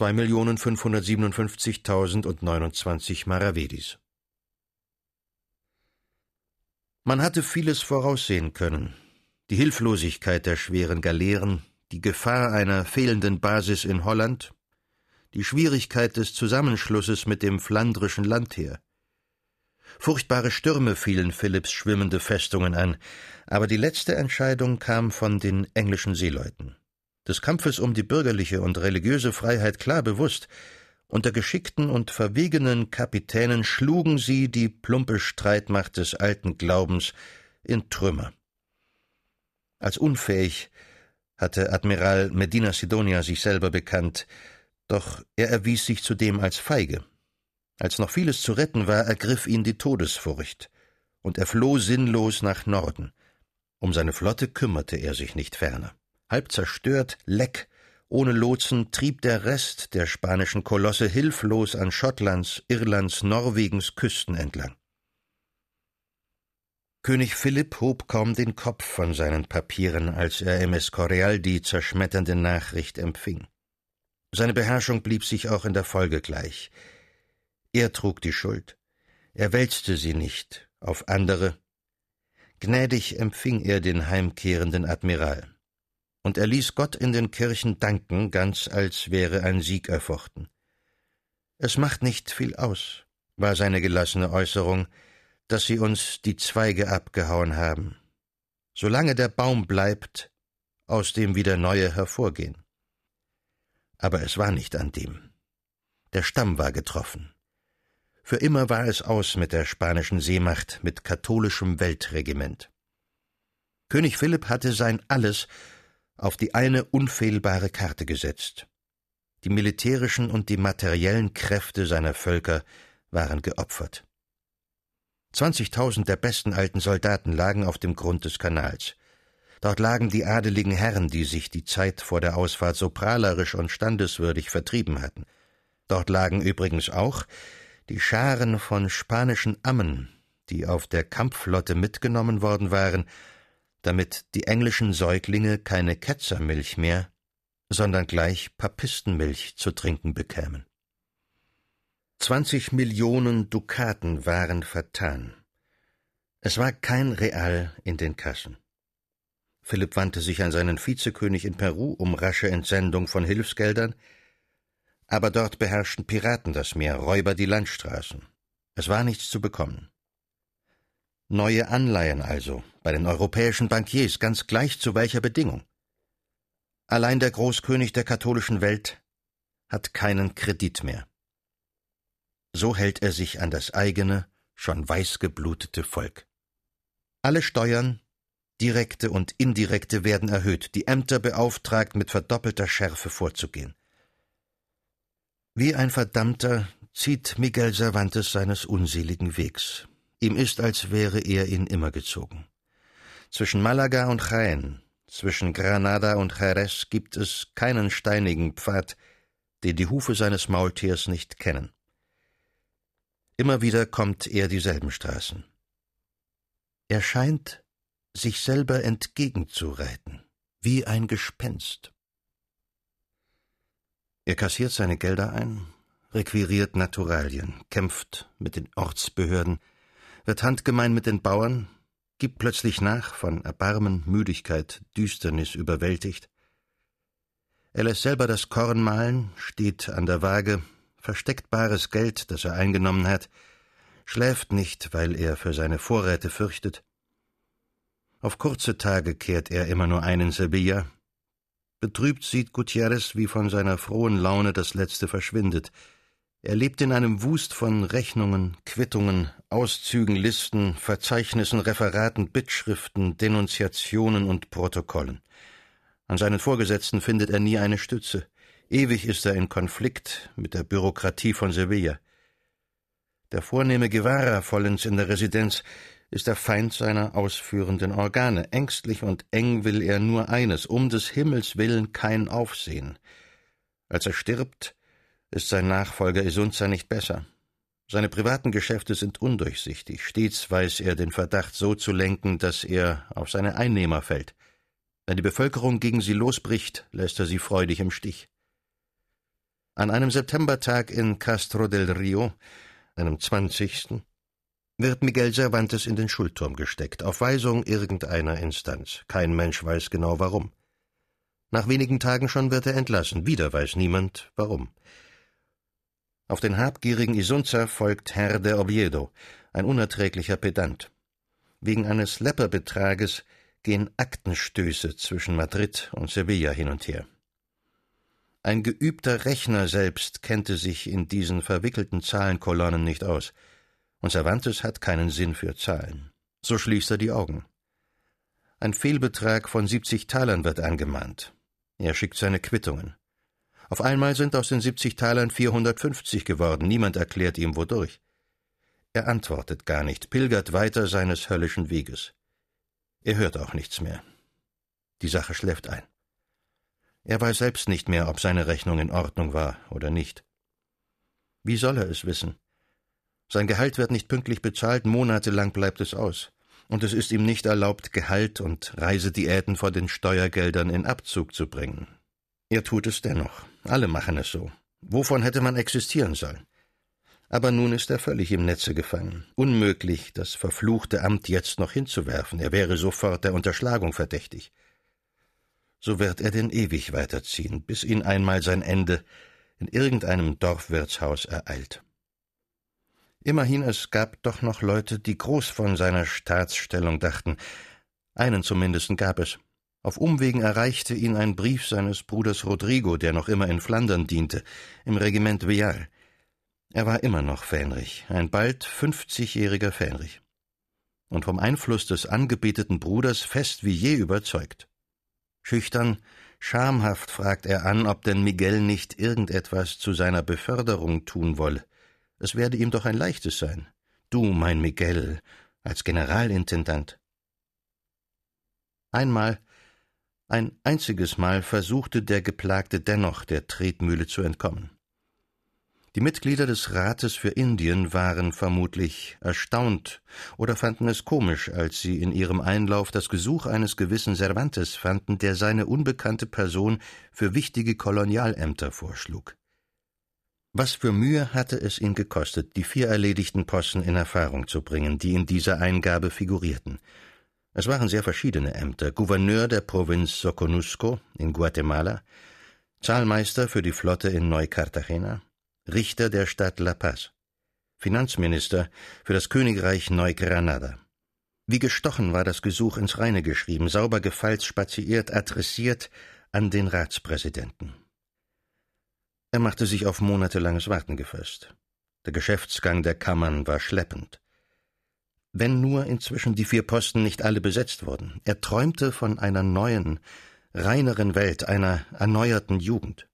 2.557.029 Maravedis. Man hatte vieles voraussehen können. Die Hilflosigkeit der schweren Galeeren, die Gefahr einer fehlenden Basis in Holland, die Schwierigkeit des Zusammenschlusses mit dem flandrischen Landheer. Furchtbare Stürme fielen Philipps schwimmende Festungen an, aber die letzte Entscheidung kam von den englischen Seeleuten. Des Kampfes um die bürgerliche und religiöse Freiheit klar bewusst, unter geschickten und verwegenen Kapitänen schlugen sie die plumpe Streitmacht des alten Glaubens in Trümmer. Als unfähig hatte Admiral Medina Sidonia sich selber bekannt, doch er erwies sich zudem als feige. Als noch vieles zu retten war, ergriff ihn die Todesfurcht, und er floh sinnlos nach Norden. Um seine Flotte kümmerte er sich nicht ferner. Halb zerstört, leck, ohne Lotsen trieb der Rest der spanischen Kolosse hilflos an Schottlands, Irlands, Norwegens Küsten entlang. König Philipp hob kaum den Kopf von seinen Papieren, als er im Escorial die zerschmetternde Nachricht empfing. Seine Beherrschung blieb sich auch in der Folge gleich. Er trug die Schuld. Er wälzte sie nicht auf andere. Gnädig empfing er den heimkehrenden Admiral und er ließ Gott in den Kirchen danken, ganz als wäre ein Sieg erfochten. Es macht nicht viel aus, war seine gelassene Äußerung, dass sie uns die Zweige abgehauen haben. Solange der Baum bleibt, aus dem wieder neue hervorgehen. Aber es war nicht an dem. Der Stamm war getroffen. Für immer war es aus mit der spanischen Seemacht, mit katholischem Weltregiment. König Philipp hatte sein Alles auf die eine unfehlbare Karte gesetzt. Die militärischen und die materiellen Kräfte seiner Völker waren geopfert. Zwanzigtausend der besten alten Soldaten lagen auf dem Grund des Kanals. Dort lagen die adeligen Herren, die sich die Zeit vor der Ausfahrt so prahlerisch und standeswürdig vertrieben hatten. Dort lagen übrigens auch die Scharen von spanischen Ammen, die auf der Kampfflotte mitgenommen worden waren damit die englischen Säuglinge keine Ketzermilch mehr, sondern gleich Papistenmilch zu trinken bekämen. Zwanzig Millionen Dukaten waren vertan. Es war kein Real in den Kassen. Philipp wandte sich an seinen Vizekönig in Peru um rasche Entsendung von Hilfsgeldern, aber dort beherrschten Piraten das Meer, Räuber die Landstraßen. Es war nichts zu bekommen. Neue Anleihen also, bei den europäischen Bankiers, ganz gleich zu welcher Bedingung. Allein der Großkönig der katholischen Welt hat keinen Kredit mehr. So hält er sich an das eigene, schon weißgeblutete Volk. Alle Steuern, direkte und indirekte, werden erhöht, die Ämter beauftragt, mit verdoppelter Schärfe vorzugehen. Wie ein Verdammter zieht Miguel Cervantes seines unseligen Wegs, Ihm ist, als wäre er ihn immer gezogen. Zwischen Malaga und Jaén, zwischen Granada und Jerez gibt es keinen steinigen Pfad, den die Hufe seines Maultiers nicht kennen. Immer wieder kommt er dieselben Straßen. Er scheint sich selber entgegenzureiten, wie ein Gespenst. Er kassiert seine Gelder ein, requiriert Naturalien, kämpft mit den Ortsbehörden, wird handgemein mit den Bauern, gibt plötzlich nach, von Erbarmen, Müdigkeit, Düsternis überwältigt. Er lässt selber das Korn mahlen, steht an der Waage, versteckt bares Geld, das er eingenommen hat, schläft nicht, weil er für seine Vorräte fürchtet. Auf kurze Tage kehrt er immer nur ein in Sevilla. Betrübt sieht Gutierrez, wie von seiner frohen Laune das Letzte verschwindet, er lebt in einem Wust von Rechnungen, Quittungen, Auszügen, Listen, Verzeichnissen, Referaten, Bittschriften, Denunziationen und Protokollen. An seinen Vorgesetzten findet er nie eine Stütze. Ewig ist er in Konflikt mit der Bürokratie von Sevilla. Der vornehme Guevara vollends in der Residenz ist der Feind seiner ausführenden Organe. Ängstlich und eng will er nur eines, um des Himmels willen kein Aufsehen. Als er stirbt, ist sein Nachfolger Isunza nicht besser. Seine privaten Geschäfte sind undurchsichtig. Stets weiß er den Verdacht so zu lenken, dass er auf seine Einnehmer fällt. Wenn die Bevölkerung gegen sie losbricht, lässt er sie freudig im Stich. An einem Septembertag in Castro del Rio, einem 20., wird Miguel Cervantes in den Schulturm gesteckt, auf Weisung irgendeiner Instanz. Kein Mensch weiß genau warum. Nach wenigen Tagen schon wird er entlassen, wieder weiß niemand warum. Auf den habgierigen Isunza folgt Herr de Oviedo, ein unerträglicher Pedant. Wegen eines Lepperbetrages gehen Aktenstöße zwischen Madrid und Sevilla hin und her. Ein geübter Rechner selbst kennte sich in diesen verwickelten Zahlenkolonnen nicht aus, und Cervantes hat keinen Sinn für Zahlen. So schließt er die Augen. Ein Fehlbetrag von siebzig Talern wird angemahnt. Er schickt seine Quittungen. Auf einmal sind aus den siebzig Talern vierhundertfünfzig geworden, niemand erklärt ihm wodurch. Er antwortet gar nicht, pilgert weiter seines höllischen Weges. Er hört auch nichts mehr. Die Sache schläft ein. Er weiß selbst nicht mehr, ob seine Rechnung in Ordnung war oder nicht. Wie soll er es wissen? Sein Gehalt wird nicht pünktlich bezahlt, monatelang bleibt es aus. Und es ist ihm nicht erlaubt, Gehalt und Reisediäten vor den Steuergeldern in Abzug zu bringen. Er tut es dennoch. Alle machen es so. Wovon hätte man existieren sollen? Aber nun ist er völlig im Netze gefangen. Unmöglich, das verfluchte Amt jetzt noch hinzuwerfen. Er wäre sofort der Unterschlagung verdächtig so wird er denn ewig weiterziehen, bis ihn einmal sein Ende in irgendeinem Dorfwirtshaus ereilt. Immerhin, es gab doch noch Leute, die groß von seiner Staatsstellung dachten. Einen zumindest gab es. Auf Umwegen erreichte ihn ein Brief seines Bruders Rodrigo, der noch immer in Flandern diente, im Regiment Vial. Er war immer noch Fähnrich, ein bald fünfzigjähriger Fähnrich. Und vom Einfluss des angebeteten Bruders fest wie je überzeugt. Schüchtern, schamhaft fragt er an, ob denn Miguel nicht irgendetwas zu seiner Beförderung tun wolle. Es werde ihm doch ein leichtes sein. Du, mein Miguel, als Generalintendant. Einmal, ein einziges Mal versuchte der Geplagte dennoch der Tretmühle zu entkommen. Die Mitglieder des Rates für Indien waren vermutlich erstaunt oder fanden es komisch, als sie in ihrem Einlauf das Gesuch eines gewissen Cervantes fanden, der seine unbekannte Person für wichtige Kolonialämter vorschlug. Was für Mühe hatte es ihn gekostet, die vier erledigten Posten in Erfahrung zu bringen, die in dieser Eingabe figurierten. Es waren sehr verschiedene Ämter Gouverneur der Provinz Soconusco in Guatemala, Zahlmeister für die Flotte in Neu-Cartagena, Richter der Stadt La Paz, Finanzminister für das Königreich Neugranada. Wie gestochen war das Gesuch ins Reine geschrieben, sauber gefalzt, spaziert, adressiert an den Ratspräsidenten. Er machte sich auf monatelanges Warten gefasst. Der Geschäftsgang der Kammern war schleppend. Wenn nur inzwischen die vier Posten nicht alle besetzt wurden. Er träumte von einer neuen, reineren Welt, einer erneuerten Jugend.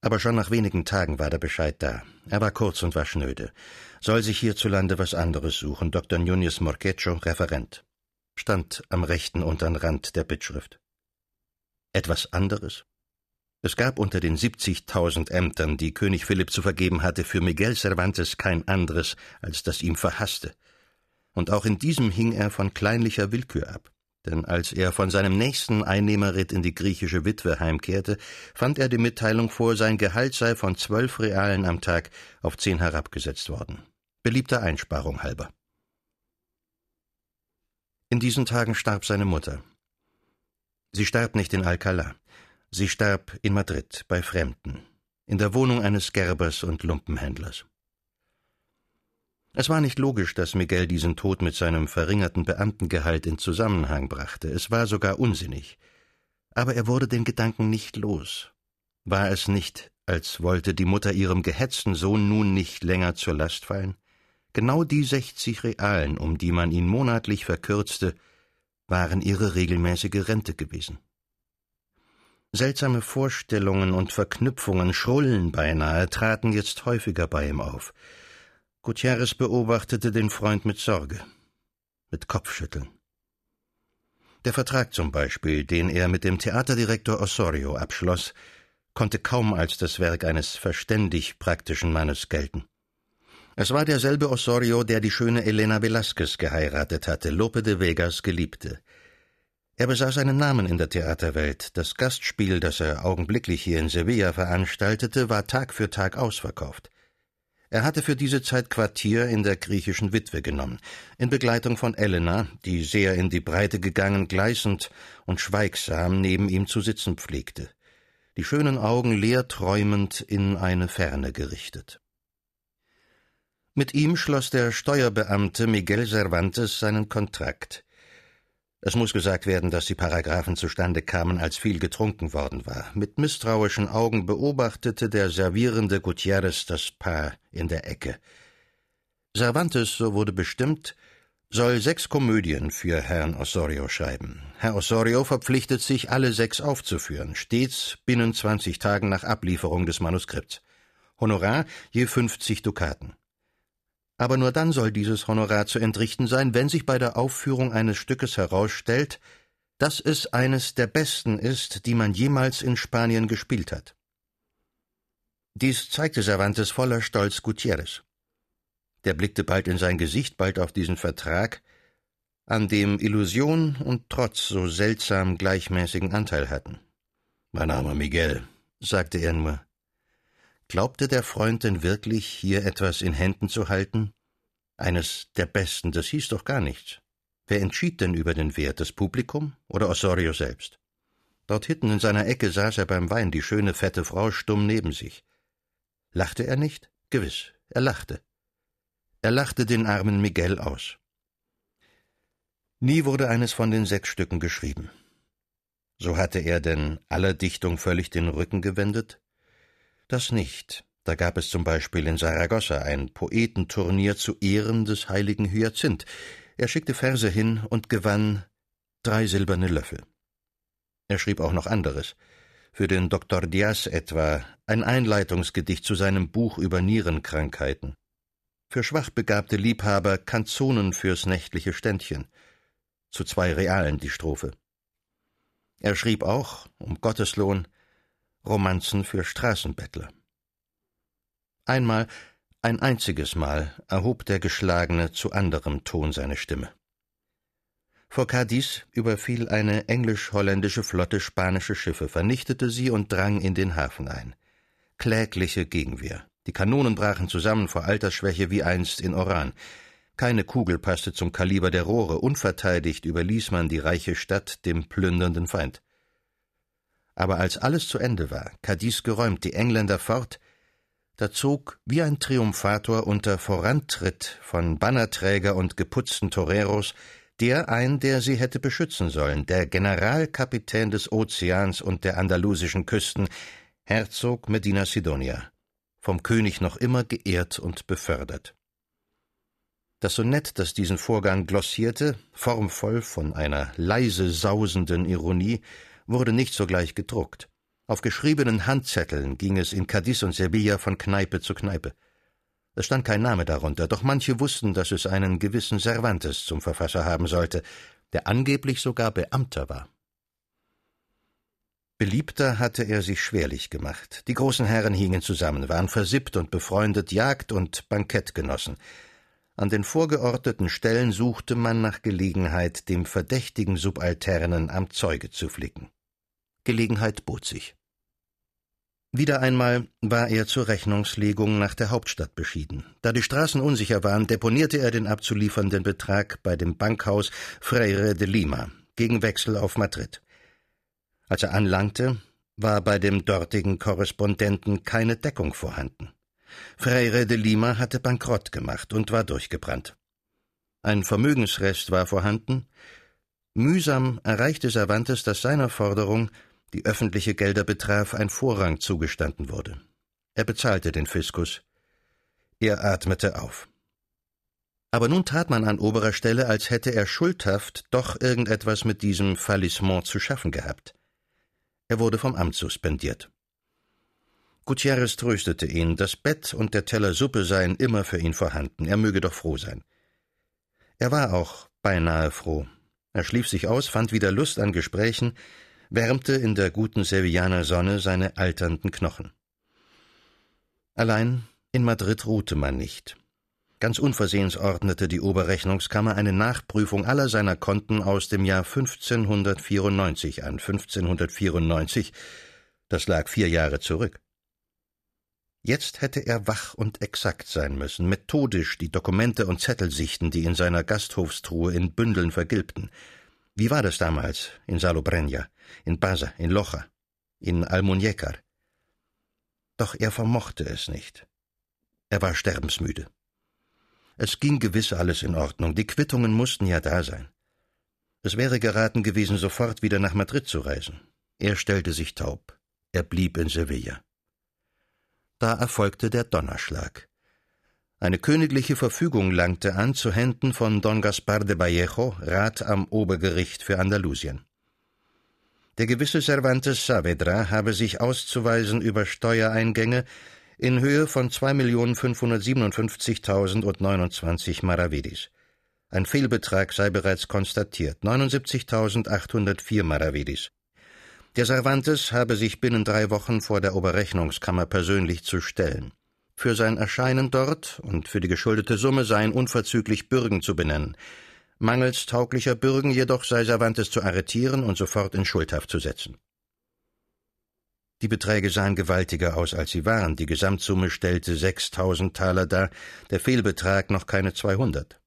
Aber schon nach wenigen Tagen war der Bescheid da. Er war kurz und war schnöde. Soll sich hierzulande was anderes suchen. Dr. Núñez Morquecho, Referent. Stand am rechten unteren Rand der Bittschrift. Etwas anderes? Es gab unter den 70.000 Ämtern, die König Philipp zu vergeben hatte, für Miguel Cervantes kein anderes als das ihm verhasste. Und auch in diesem hing er von kleinlicher Willkür ab denn als er von seinem nächsten Einnehmerritt in die griechische Witwe heimkehrte, fand er die Mitteilung vor, sein Gehalt sei von zwölf Realen am Tag auf zehn herabgesetzt worden. Beliebter Einsparung halber. In diesen Tagen starb seine Mutter. Sie starb nicht in Alcalá. Sie starb in Madrid bei Fremden, in der Wohnung eines Gerbers und Lumpenhändlers. Es war nicht logisch, dass Miguel diesen Tod mit seinem verringerten Beamtengehalt in Zusammenhang brachte, es war sogar unsinnig. Aber er wurde den Gedanken nicht los. War es nicht, als wollte die Mutter ihrem gehetzten Sohn nun nicht länger zur Last fallen? Genau die sechzig Realen, um die man ihn monatlich verkürzte, waren ihre regelmäßige Rente gewesen. Seltsame Vorstellungen und Verknüpfungen, Schrullen beinahe, traten jetzt häufiger bei ihm auf. Gutierrez beobachtete den Freund mit Sorge, mit Kopfschütteln. Der Vertrag zum Beispiel, den er mit dem Theaterdirektor Osorio abschloss, konnte kaum als das Werk eines verständig praktischen Mannes gelten. Es war derselbe Osorio, der die schöne Elena Velázquez geheiratet hatte, Lope de Vegas Geliebte. Er besaß einen Namen in der Theaterwelt. Das Gastspiel, das er augenblicklich hier in Sevilla veranstaltete, war Tag für Tag ausverkauft. Er hatte für diese Zeit Quartier in der griechischen Witwe genommen, in Begleitung von Elena, die sehr in die Breite gegangen, gleißend und schweigsam neben ihm zu sitzen pflegte, die schönen Augen leer träumend in eine Ferne gerichtet. Mit ihm schloss der Steuerbeamte Miguel Cervantes seinen Kontrakt. Es muss gesagt werden, dass die Paragraphen zustande kamen, als viel getrunken worden war. Mit misstrauischen Augen beobachtete der servierende Gutierrez das Paar in der Ecke. Cervantes, so wurde bestimmt, soll sechs Komödien für Herrn Osorio schreiben. Herr Osorio verpflichtet sich, alle sechs aufzuführen, stets binnen zwanzig Tagen nach Ablieferung des Manuskripts. Honorar je fünfzig Dukaten aber nur dann soll dieses Honorar zu entrichten sein, wenn sich bei der Aufführung eines Stückes herausstellt, dass es eines der besten ist, die man jemals in Spanien gespielt hat. Dies zeigte Cervantes voller Stolz Gutierrez. Der blickte bald in sein Gesicht, bald auf diesen Vertrag, an dem Illusion und Trotz so seltsam gleichmäßigen Anteil hatten. Mein armer Miguel, sagte er nur, Glaubte der Freund denn wirklich, hier etwas in Händen zu halten? Eines der besten, das hieß doch gar nichts. Wer entschied denn über den Wert, das Publikum oder Osorio selbst? Dort hinten in seiner Ecke saß er beim Wein, die schöne fette Frau stumm neben sich. Lachte er nicht? Gewiss, er lachte. Er lachte den armen Miguel aus. Nie wurde eines von den sechs Stücken geschrieben. So hatte er denn aller Dichtung völlig den Rücken gewendet? Das nicht. Da gab es zum Beispiel in Saragossa ein Poetenturnier zu Ehren des heiligen Hyazinth. Er schickte Verse hin und gewann drei silberne Löffel. Er schrieb auch noch anderes. Für den Dr. Diaz etwa ein Einleitungsgedicht zu seinem Buch über Nierenkrankheiten. Für schwachbegabte Liebhaber Kanzonen fürs nächtliche Ständchen. Zu zwei Realen die Strophe. Er schrieb auch, um Gotteslohn, Romanzen für Straßenbettler. Einmal, ein einziges Mal, erhob der Geschlagene zu anderem Ton seine Stimme. Vor Cadiz überfiel eine englisch-holländische Flotte spanische Schiffe, vernichtete sie und drang in den Hafen ein. Klägliche Gegenwehr. Die Kanonen brachen zusammen vor Altersschwäche wie einst in Oran. Keine Kugel passte zum Kaliber der Rohre. Unverteidigt überließ man die reiche Stadt dem plündernden Feind. Aber als alles zu Ende war, Cadiz geräumt, die Engländer fort, da zog wie ein Triumphator unter Vorantritt von Bannerträger und geputzten Toreros der ein, der sie hätte beschützen sollen, der Generalkapitän des Ozeans und der andalusischen Küsten, Herzog Medina Sidonia, vom König noch immer geehrt und befördert. Das Sonett, das diesen Vorgang glossierte, formvoll von einer leise sausenden Ironie, wurde nicht sogleich gedruckt. Auf geschriebenen Handzetteln ging es in Cadiz und Sevilla von Kneipe zu Kneipe. Es stand kein Name darunter, doch manche wussten, dass es einen gewissen Cervantes zum Verfasser haben sollte, der angeblich sogar Beamter war. Beliebter hatte er sich schwerlich gemacht. Die großen Herren hingen zusammen, waren versippt und befreundet, Jagd und Bankett genossen. An den vorgeordneten Stellen suchte man nach Gelegenheit, dem verdächtigen Subalternen am Zeuge zu flicken. Gelegenheit bot sich. Wieder einmal war er zur Rechnungslegung nach der Hauptstadt beschieden. Da die Straßen unsicher waren, deponierte er den abzuliefernden Betrag bei dem Bankhaus Freire de Lima gegen Wechsel auf Madrid. Als er anlangte, war bei dem dortigen Korrespondenten keine Deckung vorhanden. Freire de Lima hatte Bankrott gemacht und war durchgebrannt. Ein Vermögensrest war vorhanden. Mühsam erreichte Cervantes, dass seiner Forderung die öffentliche Gelder betraf, ein Vorrang zugestanden wurde. Er bezahlte den Fiskus. Er atmete auf. Aber nun tat man an oberer Stelle, als hätte er schuldhaft doch irgendetwas mit diesem Fallissement zu schaffen gehabt. Er wurde vom Amt suspendiert. Gutierrez tröstete ihn, das Bett und der Teller Suppe seien immer für ihn vorhanden, er möge doch froh sein. Er war auch beinahe froh. Er schlief sich aus, fand wieder Lust an Gesprächen, wärmte in der guten Sevillaner Sonne seine alternden Knochen. Allein in Madrid ruhte man nicht. Ganz unversehens ordnete die Oberrechnungskammer eine Nachprüfung aller seiner Konten aus dem Jahr 1594 an. 1594, das lag vier Jahre zurück. Jetzt hätte er wach und exakt sein müssen, methodisch die Dokumente und Zettel sichten, die in seiner Gasthofstruhe in Bündeln vergilbten. Wie war das damals in Salobrenja, in Baza, in Locha, in Almuñécar? Doch er vermochte es nicht. Er war sterbensmüde. Es ging gewiss alles in Ordnung, die Quittungen mussten ja da sein. Es wäre geraten gewesen, sofort wieder nach Madrid zu reisen. Er stellte sich taub. Er blieb in Sevilla. Da erfolgte der Donnerschlag. Eine königliche Verfügung langte an zu Händen von Don Gaspar de Vallejo, Rat am Obergericht für Andalusien. Der gewisse Cervantes Saavedra habe sich auszuweisen über Steuereingänge in Höhe von 2.557.029 Maravedis. Ein Fehlbetrag sei bereits konstatiert, 79.804 Maravedis. Der Cervantes habe sich binnen drei Wochen vor der Oberrechnungskammer persönlich zu stellen. Für sein Erscheinen dort und für die geschuldete Summe seien unverzüglich Bürgen zu benennen. Mangels tauglicher Bürgen jedoch sei Cervantes zu arretieren und sofort in Schuldhaft zu setzen. Die Beträge sahen gewaltiger aus, als sie waren. Die Gesamtsumme stellte sechstausend Taler dar, der Fehlbetrag noch keine zweihundert.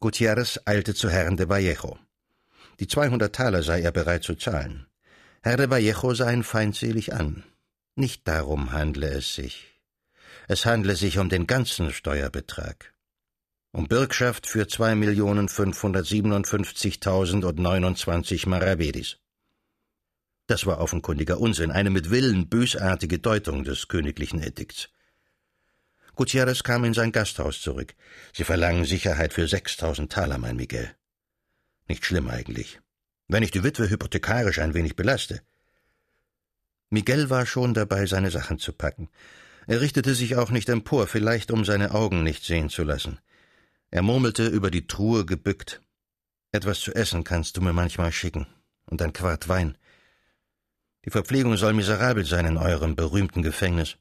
Gutierrez eilte zu Herrn de Vallejo. Die zweihundert Taler sei er bereit zu zahlen. Herr de Vallejo sah ihn feindselig an. Nicht darum handle es sich. Es handle sich um den ganzen Steuerbetrag. Um Bürgschaft für zwei Millionen fünfhundertsiebenundfünfzigtausend und neunundzwanzig Maravedis. Das war offenkundiger Unsinn, eine mit Willen bösartige Deutung des königlichen Edikts. Gutierrez kam in sein Gasthaus zurück. Sie verlangen Sicherheit für sechstausend Taler, mein Miguel. Nicht schlimm eigentlich. Wenn ich die Witwe hypothekarisch ein wenig belaste. Miguel war schon dabei, seine Sachen zu packen. Er richtete sich auch nicht empor, vielleicht um seine Augen nicht sehen zu lassen. Er murmelte über die Truhe gebückt. Etwas zu essen kannst du mir manchmal schicken. Und ein Quart Wein. Die Verpflegung soll miserabel sein in eurem berühmten Gefängnis.